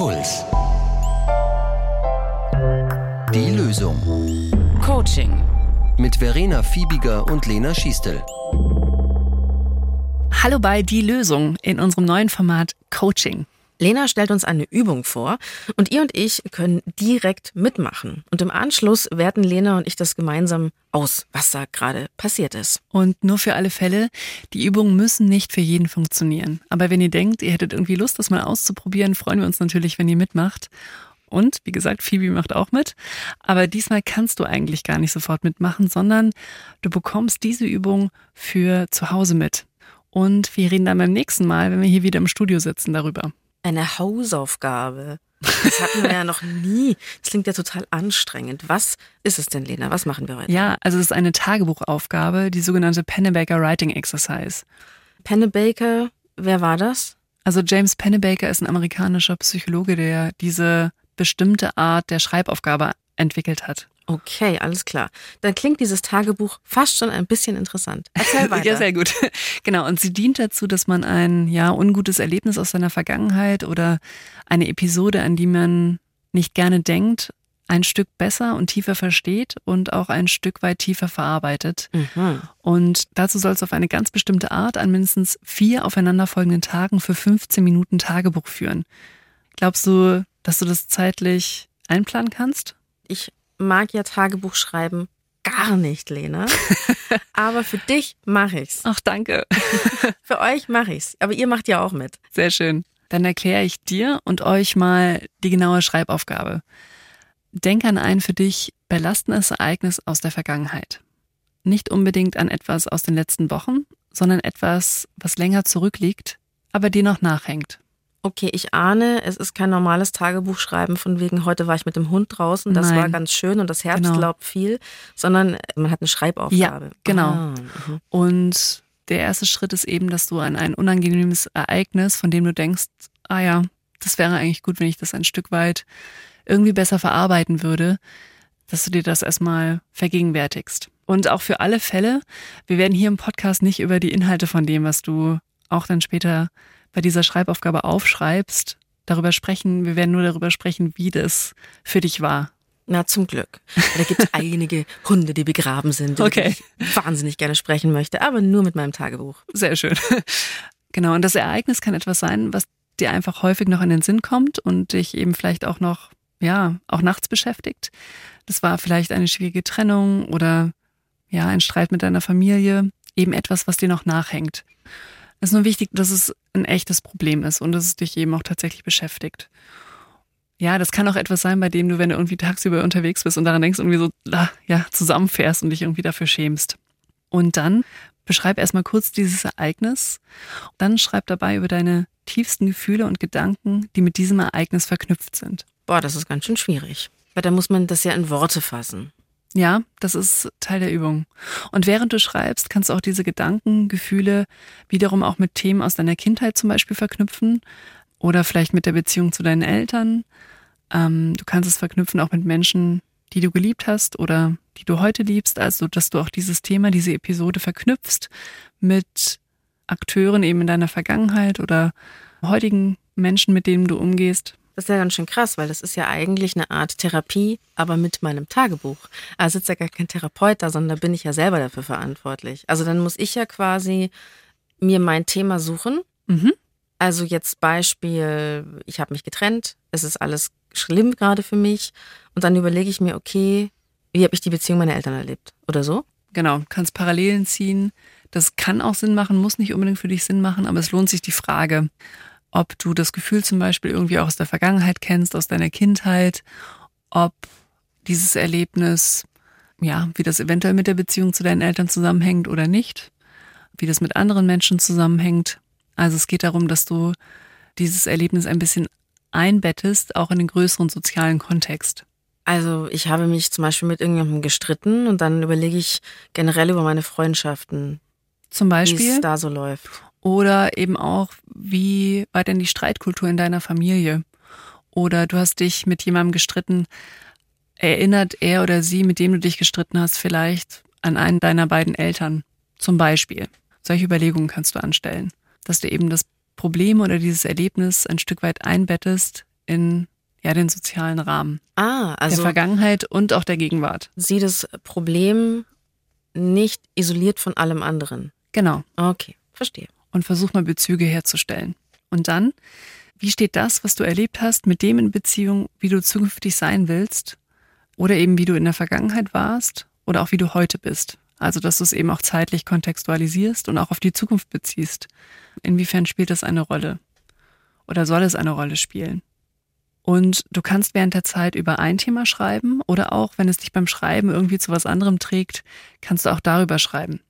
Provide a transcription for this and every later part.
Puls. Die Lösung. Coaching. Mit Verena Fiebiger und Lena Schiestel. Hallo bei Die Lösung in unserem neuen Format Coaching. Lena stellt uns eine Übung vor und ihr und ich können direkt mitmachen. Und im Anschluss werten Lena und ich das gemeinsam aus, was da gerade passiert ist. Und nur für alle Fälle, die Übungen müssen nicht für jeden funktionieren. Aber wenn ihr denkt, ihr hättet irgendwie Lust, das mal auszuprobieren, freuen wir uns natürlich, wenn ihr mitmacht. Und wie gesagt, Phoebe macht auch mit. Aber diesmal kannst du eigentlich gar nicht sofort mitmachen, sondern du bekommst diese Übung für zu Hause mit. Und wir reden dann beim nächsten Mal, wenn wir hier wieder im Studio sitzen, darüber. Eine Hausaufgabe. Das hatten wir ja noch nie. Das klingt ja total anstrengend. Was ist es denn, Lena? Was machen wir heute? Ja, also es ist eine Tagebuchaufgabe, die sogenannte Pennebaker Writing Exercise. Pennebaker, wer war das? Also James Pennebaker ist ein amerikanischer Psychologe, der diese bestimmte Art der Schreibaufgabe entwickelt hat. Okay, alles klar. Dann klingt dieses Tagebuch fast schon ein bisschen interessant. Erzähl weiter. ja, sehr gut. Genau. Und sie dient dazu, dass man ein, ja, ungutes Erlebnis aus seiner Vergangenheit oder eine Episode, an die man nicht gerne denkt, ein Stück besser und tiefer versteht und auch ein Stück weit tiefer verarbeitet. Mhm. Und dazu soll es auf eine ganz bestimmte Art an mindestens vier aufeinanderfolgenden Tagen für 15 Minuten Tagebuch führen. Glaubst du, dass du das zeitlich einplanen kannst? Ich mag ja Tagebuch schreiben gar nicht, Lena. Aber für dich mache ich's. Ach, danke. für euch mache ich's. Aber ihr macht ja auch mit. Sehr schön. Dann erkläre ich dir und euch mal die genaue Schreibaufgabe. Denk an ein für dich belastendes Ereignis aus der Vergangenheit. Nicht unbedingt an etwas aus den letzten Wochen, sondern etwas, was länger zurückliegt, aber dir noch nachhängt. Okay, ich ahne, es ist kein normales Tagebuchschreiben von wegen, heute war ich mit dem Hund draußen, das Nein. war ganz schön und das Herz Genau. glaubt viel, sondern man hat eine Schreibaufgabe. Ja, genau. Ah, mhm. Und der erste Schritt ist eben, dass du an ein unangenehmes Ereignis, von dem du denkst, ah ja, das wäre eigentlich gut, wenn ich das ein Stück weit irgendwie besser verarbeiten würde, dass du dir das erstmal vergegenwärtigst. Und auch für alle Fälle, wir werden hier im Podcast nicht über die Inhalte von dem, was du auch dann später bei dieser Schreibaufgabe aufschreibst, darüber sprechen. Wir werden nur darüber sprechen, wie das für dich war. Na, zum Glück. Da gibt es einige Hunde, die begraben sind, über Okay. die ich wahnsinnig gerne sprechen möchte, aber nur mit meinem Tagebuch. Sehr schön. Genau, und das Ereignis kann etwas sein, was dir einfach häufig noch in den Sinn kommt und dich eben vielleicht auch noch, ja, auch nachts beschäftigt. Das war vielleicht eine schwierige Trennung oder ja, ein Streit mit deiner Familie, eben etwas, was dir noch nachhängt. Ist nur wichtig, dass es ein echtes Problem ist und dass es dich eben auch tatsächlich beschäftigt. Ja, das kann auch etwas sein, bei dem du, wenn du irgendwie tagsüber unterwegs bist und daran denkst, irgendwie so, ah, ja, zusammenfährst und dich irgendwie dafür schämst. Und dann beschreib erstmal kurz dieses Ereignis. Dann schreib dabei über deine tiefsten Gefühle und Gedanken, die mit diesem Ereignis verknüpft sind. Boah, das ist ganz schön schwierig. Weil da muss man das ja in Worte fassen. Ja, das ist Teil der Übung. Und während du schreibst, kannst du auch diese Gedanken, Gefühle wiederum auch mit Themen aus deiner Kindheit zum Beispiel verknüpfen oder vielleicht mit der Beziehung zu deinen Eltern. Ähm, du kannst es verknüpfen auch mit Menschen, die du geliebt hast oder die du heute liebst, also dass du auch dieses Thema, diese Episode verknüpfst mit Akteuren eben in deiner Vergangenheit oder heutigen Menschen, mit denen du umgehst. Das ist ja ganz schön krass, weil das ist ja eigentlich eine Art Therapie, aber mit meinem Tagebuch. Also sitzt ja gar kein Therapeut da, sondern da bin ich ja selber dafür verantwortlich. Also dann muss ich ja quasi mir mein Thema suchen. Mhm. Also jetzt Beispiel, ich habe mich getrennt, es ist alles schlimm gerade für mich und dann überlege ich mir, okay, wie habe ich die Beziehung meiner Eltern erlebt oder so? Genau, kannst Parallelen ziehen. Das kann auch Sinn machen, muss nicht unbedingt für dich Sinn machen, aber es lohnt sich die Frage, ob du das Gefühl zum Beispiel irgendwie auch aus der Vergangenheit kennst, aus deiner Kindheit, ob dieses Erlebnis, ja, wie das eventuell mit der Beziehung zu deinen Eltern zusammenhängt oder nicht, wie das mit anderen Menschen zusammenhängt. Also es geht darum, dass du dieses Erlebnis ein bisschen einbettest, auch in den größeren sozialen Kontext. Also ich habe mich zum Beispiel mit irgendjemandem gestritten und dann überlege ich generell über meine Freundschaften, Zum wie Beispiel. es da so läuft. Oder eben auch, wie war denn die Streitkultur in deiner Familie? Oder du hast dich mit jemandem gestritten. Erinnert er oder sie, mit dem du dich gestritten hast, vielleicht an einen deiner beiden Eltern? Zum Beispiel. Solche Überlegungen kannst du anstellen. Dass du eben das Problem oder dieses Erlebnis ein Stück weit einbettest in ja, den sozialen Rahmen. Ah, also der Vergangenheit und auch der Gegenwart. sieh das Problem nicht isoliert von allem anderen. Genau. Okay, verstehe. Und versuch mal Bezüge herzustellen. Und dann, wie steht das, was du erlebt hast, mit dem in Beziehung, wie du zukünftig sein willst? Oder eben wie du in der Vergangenheit warst oder auch wie du heute bist. Also, dass du es eben auch zeitlich kontextualisierst und auch auf die Zukunft beziehst. Inwiefern spielt das eine Rolle? Oder soll es eine Rolle spielen? Und du kannst während der Zeit über ein Thema schreiben oder auch, wenn es dich beim Schreiben irgendwie zu was anderem trägt, kannst du auch darüber schreiben.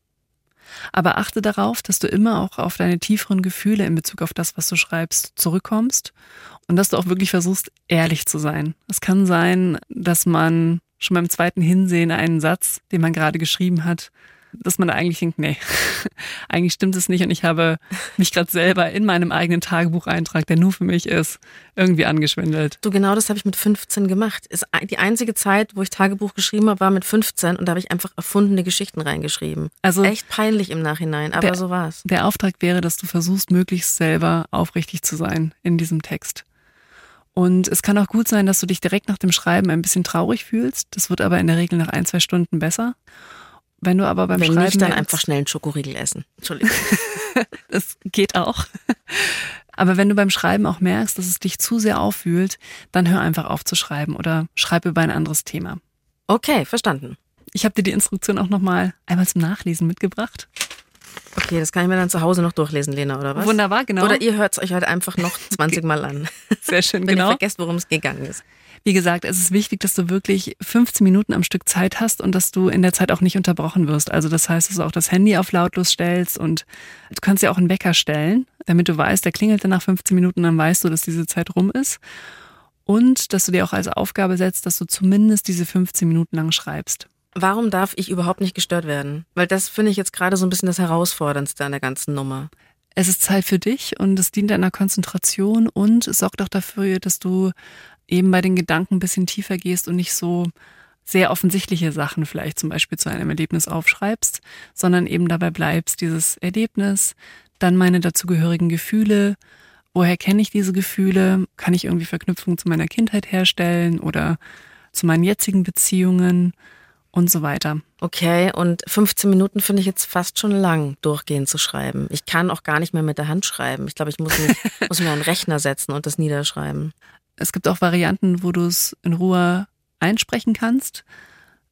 Aber achte darauf, dass du immer auch auf deine tieferen Gefühle in Bezug auf das, was du schreibst, zurückkommst und dass du auch wirklich versuchst, ehrlich zu sein. Es kann sein, dass man schon beim zweiten Hinsehen einen Satz, den man gerade geschrieben hat, dass man da eigentlich denkt, nee, eigentlich stimmt es nicht und ich habe mich gerade selber in meinem eigenen Tagebucheintrag, der nur für mich ist, irgendwie angeschwindelt. Du, genau das habe ich mit 15 gemacht. Ist die einzige Zeit, wo ich Tagebuch geschrieben habe, war mit 15 und da habe ich einfach erfundene Geschichten reingeschrieben. Also Echt peinlich im Nachhinein, aber Der- so war's. der Auftrag wäre, dass du versuchst, möglichst selber aufrichtig zu sein in diesem Text. Und es kann auch gut sein, dass du dich direkt nach dem Schreiben ein bisschen traurig fühlst. Das wird aber in der Regel nach ein, zwei Stunden besser. Wenn du aber beim Wenn Schreiben nicht, dann einfach schnell einen Schokoriegel essen. Entschuldigung. Das geht auch. Aber wenn du beim Schreiben auch merkst, dass es dich zu sehr auffühlt, dann hör einfach auf zu schreiben oder schreib über ein anderes Thema. Okay, verstanden. Ich habe dir die Instruktion auch nochmal einmal zum Nachlesen mitgebracht. Okay, das kann ich mir dann zu Hause noch durchlesen, Lena, oder was? Wunderbar, genau. Oder ihr hört es euch halt einfach noch 20 Mal an, Sehr schön, wenn genau. ihr vergesst, worum es gegangen ist. Wie gesagt, es ist wichtig, dass du wirklich 15 Minuten am Stück Zeit hast und dass du in der Zeit auch nicht unterbrochen wirst. Also das heißt, dass du auch das Handy auf lautlos stellst und du kannst ja auch einen Wecker stellen, damit du weißt, der klingelt dann nach 15 Minuten, dann weißt du, dass diese Zeit rum ist. Und dass du dir auch als Aufgabe setzt, dass du zumindest diese 15 Minuten lang schreibst. Warum darf ich überhaupt nicht gestört werden? Weil das finde ich jetzt gerade so ein bisschen das Herausforderndste an der ganzen Nummer. Es ist Zeit für dich und es dient deiner Konzentration und es sorgt auch dafür, dass du eben bei den Gedanken ein bisschen tiefer gehst und nicht so sehr offensichtliche Sachen vielleicht zum Beispiel zu einem Erlebnis aufschreibst, sondern eben dabei bleibst, dieses Erlebnis, dann meine dazugehörigen Gefühle, woher kenne ich diese Gefühle, kann ich irgendwie Verknüpfungen zu meiner Kindheit herstellen oder zu meinen jetzigen Beziehungen und so weiter. Okay, und 15 Minuten finde ich jetzt fast schon lang, durchgehend zu schreiben. Ich kann auch gar nicht mehr mit der Hand schreiben. Ich glaube, ich muss, mich, muss mir einen Rechner setzen und das niederschreiben. Es gibt auch Varianten, wo du es in Ruhe einsprechen kannst.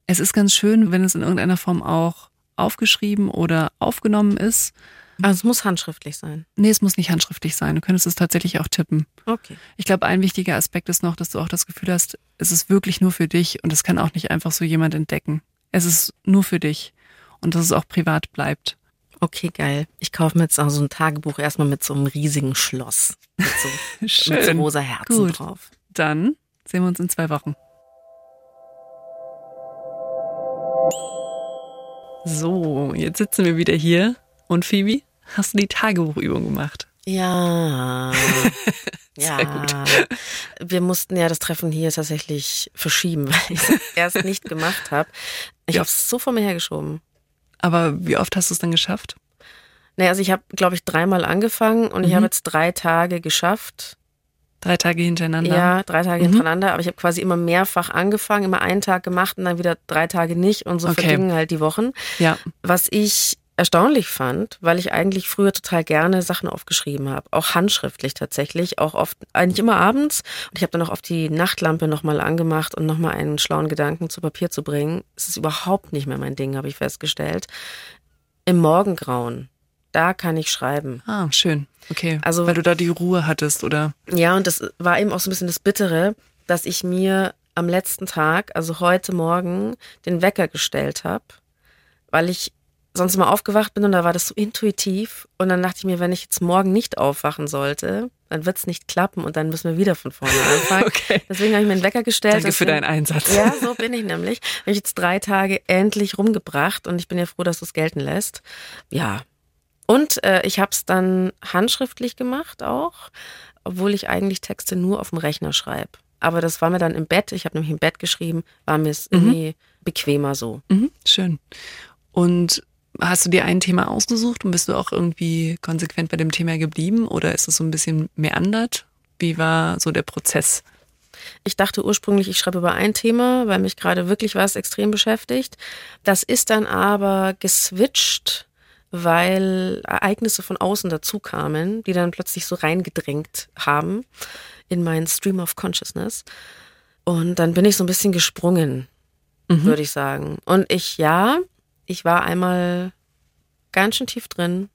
Es ist ganz schön, wenn es in irgendeiner Form auch aufgeschrieben oder aufgenommen ist. Also es muss handschriftlich sein. Nee, es muss nicht handschriftlich sein. Du könntest es tatsächlich auch tippen. Okay. Ich glaube, ein wichtiger Aspekt ist noch, dass du auch das Gefühl hast, es ist wirklich nur für dich und es kann auch nicht einfach so jemand entdecken. Es ist nur für dich und dass es auch privat bleibt. Okay, geil. Ich kaufe mir jetzt auch so ein Tagebuch erstmal mit so einem riesigen Schloss. Mit so, mit so Schön. rosa Herzen Gut. drauf. Dann sehen wir uns in zwei Wochen. So, jetzt sitzen wir wieder hier. Und Phoebe, hast du die Tagebuchübung gemacht? Ja. ja. Sehr gut. Wir mussten ja das Treffen hier tatsächlich verschieben, weil ich es erst nicht gemacht habe. Ich Ja. habe es so vor mir hergeschoben. Aber wie oft hast du es dann geschafft? Naja, also ich habe, glaube ich, dreimal angefangen und ich Mhm. habe jetzt drei Tage geschafft. Drei Tage hintereinander? Ja, drei Tage Mhm. hintereinander, aber ich habe quasi immer mehrfach angefangen, immer einen Tag gemacht und dann wieder drei Tage nicht und so Okay. vergingen halt die Wochen. Ja. Was ich erstaunlich fand, weil ich eigentlich früher total gerne Sachen aufgeschrieben habe, auch handschriftlich tatsächlich, auch oft, eigentlich immer abends. Und ich habe dann auch oft die Nachtlampe nochmal angemacht und nochmal einen schlauen Gedanken zu Papier zu bringen. Es ist überhaupt nicht mehr mein Ding, habe ich festgestellt. Im Morgengrauen, da kann ich schreiben. Ah, schön. Okay. Also- Weil du da die Ruhe hattest, oder? Ja, und das war eben auch so ein bisschen das Bittere, dass ich mir am letzten Tag, also heute Morgen, den Wecker gestellt habe, weil ich sonst mal aufgewacht bin und da war das so intuitiv. Und dann dachte ich mir, wenn ich jetzt morgen nicht aufwachen sollte, dann wird es nicht klappen und dann müssen wir wieder von vorne anfangen. Okay. Deswegen habe ich mir einen Wecker gestellt. Danke für deinen Einsatz. Ja, so bin ich nämlich. Habe ich jetzt drei Tage endlich rumgebracht und ich bin ja froh, dass du es gelten lässt. Ja. Und äh, ich habe es dann handschriftlich gemacht auch, obwohl ich eigentlich Texte nur auf dem Rechner schreibe. Aber das war mir dann im Bett, ich habe nämlich im Bett geschrieben, war mir es irgendwie bequemer so. Mhm, schön. Und hast du dir ein Thema ausgesucht und bist du auch irgendwie konsequent bei dem Thema geblieben oder ist es so ein bisschen meandert? Wie war so der Prozess? Ich dachte ursprünglich, ich schreibe über ein Thema, weil mich gerade wirklich was extrem beschäftigt. Das ist dann aber geswitcht, weil Ereignisse von außen dazu kamen, die dann plötzlich so reingedrängt haben in meinen Stream of Consciousness. Und dann bin ich so ein bisschen gesprungen, mhm. würde ich sagen. Und ich, ja, ich war einmal ganz schön tief drin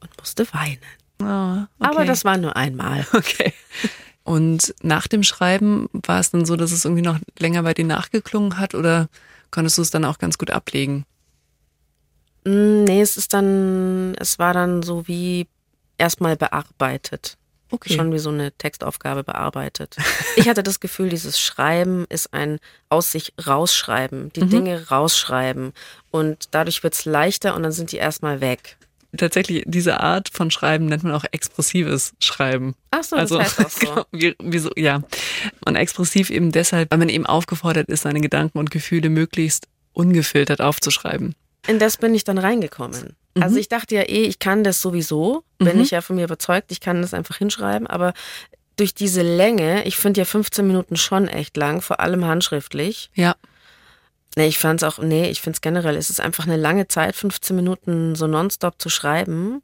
und musste weinen. Oh, okay. Aber das war nur einmal. Okay. Und nach dem Schreiben war es dann so, dass es irgendwie noch länger bei dir nachgeklungen hat oder konntest du es dann auch ganz gut ablegen? Mm, nee, es ist dann, es war dann so wie erstmal bearbeitet. Okay. Schon wie so eine Textaufgabe bearbeitet. Ich hatte das Gefühl, dieses Schreiben ist ein aus sich rausschreiben, die mhm. Dinge rausschreiben. Und dadurch wird es leichter und dann sind die erstmal weg tatsächlich diese Art von Schreiben nennt man auch expressives Schreiben. Ach so, also, das heißt auch so. Genau, wie, wie so. Ja, und expressiv eben deshalb, weil man eben aufgefordert ist, seine Gedanken und Gefühle möglichst ungefiltert aufzuschreiben. In das bin ich dann reingekommen. Mhm. Also ich dachte ja eh, ich kann das sowieso, bin mhm. ich ja von mir überzeugt, ich kann das einfach hinschreiben, aber durch diese Länge, ich finde ja 15 Minuten schon echt lang, vor allem handschriftlich. Ja. Nee, ich fand es auch, nee, ich finde es generell, es ist einfach eine lange Zeit, 15 Minuten so nonstop zu schreiben.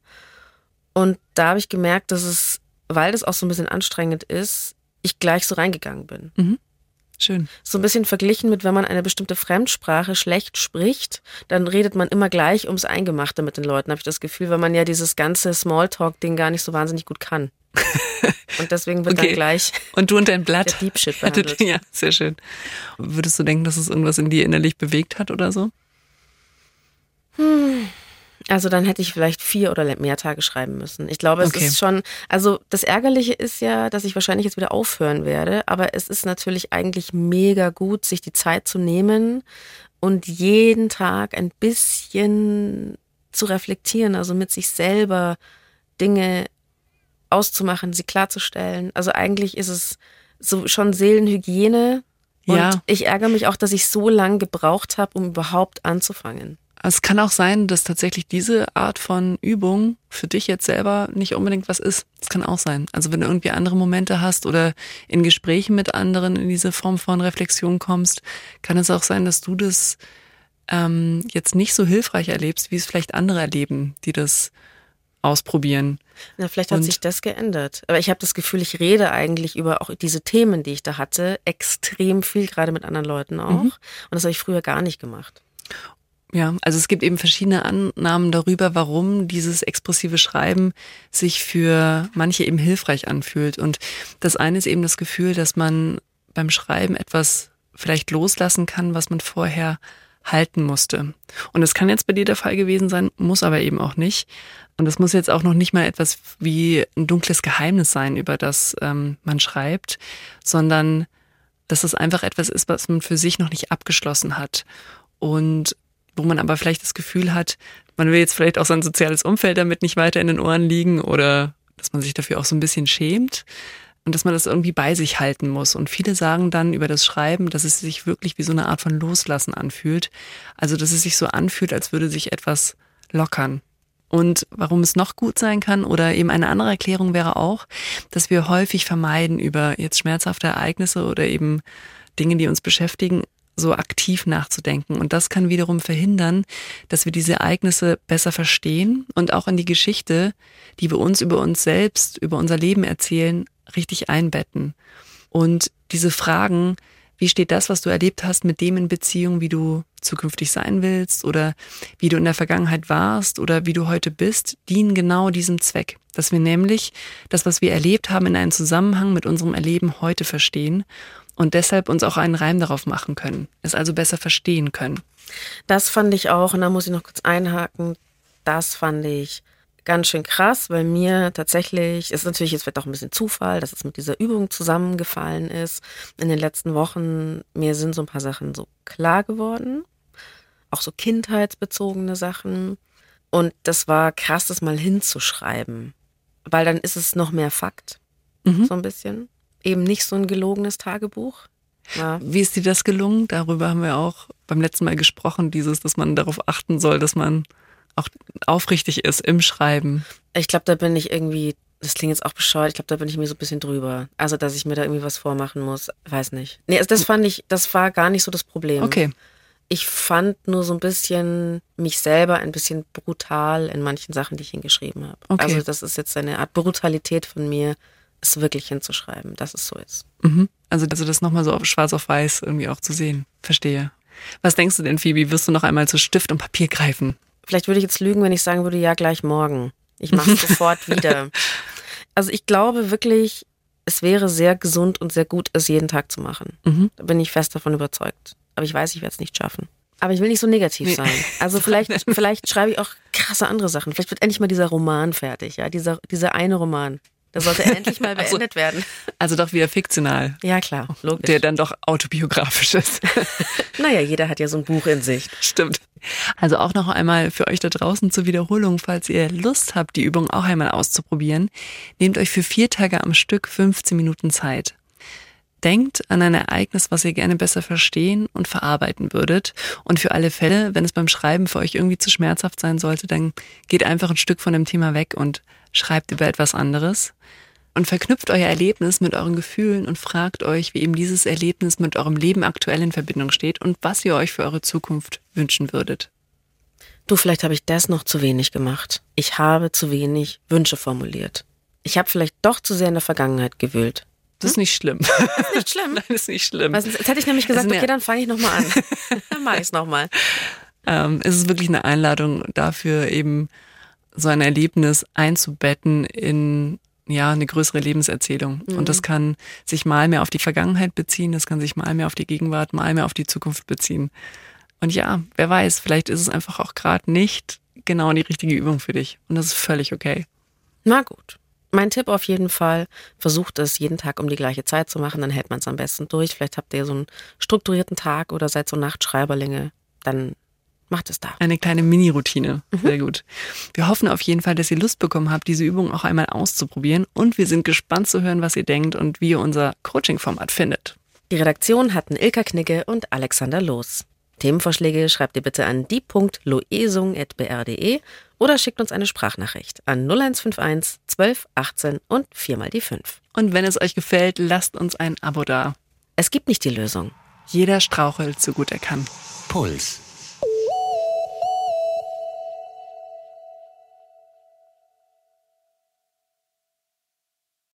Und da habe ich gemerkt, dass es, weil das auch so ein bisschen anstrengend ist, ich gleich so reingegangen bin. Mhm. Schön. So ein bisschen verglichen mit, wenn man eine bestimmte Fremdsprache schlecht spricht, dann redet man immer gleich ums Eingemachte mit den Leuten, habe ich das Gefühl, weil man ja dieses ganze Smalltalk-Ding gar nicht so wahnsinnig gut kann. Und deswegen wird okay. dann gleich. Und du und dein Blatt. Der Deep Shit behandelt. Ja, sehr schön. Würdest du denken, dass es irgendwas in dir innerlich bewegt hat oder so? Hm. Also dann hätte ich vielleicht vier oder mehr Tage schreiben müssen. Ich glaube, es okay. ist schon, also das Ärgerliche ist ja, dass ich wahrscheinlich jetzt wieder aufhören werde, aber es ist natürlich eigentlich mega gut, sich die Zeit zu nehmen und jeden Tag ein bisschen zu reflektieren, also mit sich selber Dinge auszumachen, sie klarzustellen. Also eigentlich ist es so schon Seelenhygiene. Und ja. ich ärgere mich auch, dass ich so lange gebraucht habe, um überhaupt anzufangen. Es kann auch sein, dass tatsächlich diese Art von Übung für dich jetzt selber nicht unbedingt was ist. Das kann auch sein. Also wenn du irgendwie andere Momente hast oder in Gesprächen mit anderen in diese Form von Reflexion kommst, kann es auch sein, dass du das ähm, jetzt nicht so hilfreich erlebst, wie es vielleicht andere erleben, die das ausprobieren. Na, vielleicht hat und sich das geändert. Aber ich habe das Gefühl, ich rede eigentlich über auch diese Themen, die ich da hatte, extrem viel, gerade mit anderen Leuten auch. Mhm. Und das habe ich früher gar nicht gemacht. Ja, also es gibt eben verschiedene Annahmen darüber, warum dieses expressive Schreiben sich für manche eben hilfreich anfühlt. Und das eine ist eben das Gefühl, dass man beim Schreiben etwas vielleicht loslassen kann, was man vorher halten musste. Und das kann jetzt bei dir der Fall gewesen sein, muss aber eben auch nicht. Und es muss jetzt auch noch nicht mal etwas wie ein dunkles Geheimnis sein, über das ähm, man schreibt, sondern dass es einfach etwas ist, was man für sich noch nicht abgeschlossen hat. Und wo man aber vielleicht das Gefühl hat, man will jetzt vielleicht auch sein soziales Umfeld damit nicht weiter in den Ohren liegen oder dass man sich dafür auch so ein bisschen schämt und dass man das irgendwie bei sich halten muss. Und viele sagen dann über das Schreiben, dass es sich wirklich wie so eine Art von Loslassen anfühlt. Also, dass es sich so anfühlt, als würde sich etwas lockern. Und warum es noch gut sein kann oder eben eine andere Erklärung wäre auch, dass wir häufig vermeiden, über jetzt schmerzhafte Ereignisse oder eben Dinge, die uns beschäftigen, so aktiv nachzudenken. Und das kann wiederum verhindern, dass wir diese Ereignisse besser verstehen und auch in die Geschichte, die wir uns über uns selbst, über unser Leben erzählen, richtig einbetten. Und diese Fragen, wie steht das, was du erlebt hast, mit dem in Beziehung, wie du zukünftig sein willst oder wie du in der Vergangenheit warst oder wie du heute bist, dienen genau diesem Zweck. Dass wir nämlich das, was wir erlebt haben, in einen Zusammenhang mit unserem Erleben heute verstehen und deshalb uns auch einen Reim darauf machen können, es also besser verstehen können. Das fand ich auch, und da muss ich noch kurz einhaken, das fand ich ganz schön krass, weil mir tatsächlich, ist natürlich, es wird auch ein bisschen Zufall, dass es mit dieser Übung zusammengefallen ist. In den letzten Wochen, mir sind so ein paar Sachen so klar geworden, auch so kindheitsbezogene Sachen. Und das war krass, das mal hinzuschreiben, weil dann ist es noch mehr Fakt, mhm. so ein bisschen. Eben nicht so ein gelogenes Tagebuch. Ja. Wie ist dir das gelungen? Darüber haben wir auch beim letzten Mal gesprochen, dieses, dass man darauf achten soll, dass man auch aufrichtig ist im Schreiben. Ich glaube, da bin ich irgendwie das klingt jetzt auch bescheuert. Ich glaube, da bin ich mir so ein bisschen drüber. Also, dass ich mir da irgendwie was vormachen muss. Weiß nicht. Nee, also das fand ich, das war gar nicht so das Problem. Okay. Ich fand nur so ein bisschen mich selber ein bisschen brutal in manchen Sachen, die ich hingeschrieben habe. Okay. Also, das ist jetzt eine Art Brutalität von mir, es wirklich hinzuschreiben, dass es so ist. Mhm. Also, also das nochmal so auf schwarz auf weiß irgendwie auch zu sehen. Verstehe. Was denkst du denn, Phoebe? Wirst du noch einmal zu Stift und Papier greifen? Vielleicht würde ich jetzt lügen, wenn ich sagen würde, ja, gleich morgen. Ich mache es sofort wieder. Also ich glaube wirklich, es wäre sehr gesund und sehr gut, es jeden Tag zu machen. Mhm. Da bin ich fest davon überzeugt. Aber ich weiß, ich werde es nicht schaffen. Aber ich will nicht so negativ Nee. sein. Also vielleicht, vielleicht schreibe ich auch krasse andere Sachen. Vielleicht wird endlich mal dieser Roman fertig, ja, dieser, dieser eine Roman. Der sollte endlich mal Ach so. beendet werden. Also doch wieder fiktional. Ja, klar, logisch. Der dann doch autobiografisch ist. naja, jeder hat ja so ein Buch in sich. Stimmt. Also auch noch einmal für euch da draußen zur Wiederholung, falls ihr Lust habt, die Übung auch einmal auszuprobieren, nehmt euch für vier Tage am Stück 15 Minuten Zeit. Denkt an ein Ereignis, was ihr gerne besser verstehen und verarbeiten würdet. Und für alle Fälle, wenn es beim Schreiben für euch irgendwie zu schmerzhaft sein sollte, dann geht einfach ein Stück von dem Thema weg und schreibt über etwas anderes. Und verknüpft euer Erlebnis mit euren Gefühlen und fragt euch, wie eben dieses Erlebnis mit eurem Leben aktuell in Verbindung steht und was ihr euch für eure Zukunft wünschen würdet. Du, vielleicht habe ich das noch zu wenig gemacht. Ich habe zu wenig Wünsche formuliert. Ich habe vielleicht doch zu sehr in der Vergangenheit gewühlt. Das ist nicht schlimm. Nicht schlimm. Nein, das ist nicht schlimm. Du, Jetzt hätte ich nämlich gesagt, Also, okay, dann fange ich nochmal an. dann mache ich es nochmal. Ähm, es ist wirklich eine Einladung dafür, eben so ein Erlebnis einzubetten in ja eine größere Lebenserzählung. Und das kann sich mal mehr auf die Vergangenheit beziehen, das kann sich mal mehr auf die Gegenwart, mal mehr auf die Zukunft beziehen. Und ja, wer weiß, vielleicht ist es einfach auch gerade nicht genau die richtige Übung für dich. Und das ist völlig okay. Na gut. Mein Tipp auf jeden Fall, versucht es jeden Tag um die gleiche Zeit zu machen, dann hält man es am besten durch. Vielleicht habt ihr so einen strukturierten Tag oder seid so Nachtschreiberlinge, dann macht es da. Eine kleine Mini-Routine. Sehr gut. Wir hoffen auf jeden Fall, dass ihr Lust bekommen habt, diese Übung auch einmal auszuprobieren. Und wir sind gespannt zu hören, was ihr denkt und wie ihr unser Coaching-Format findet. Die Redaktion hatten Ilka Knicke und Alexander Loos. Themenvorschläge schreibt ihr bitte an die.loesung.br.de oder schickt uns eine Sprachnachricht an 0151 12 18 und 4 mal die 5. Und wenn es euch gefällt, lasst uns ein Abo da. Es gibt nicht die Lösung. Jeder strauchelt so gut er kann. Puls.